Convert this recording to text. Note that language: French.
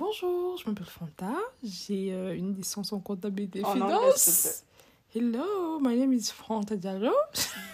Bonjour, je m'appelle Fanta. J'ai euh, une licence en comptabilité et finance. Hello, my name is Fanta Diallo.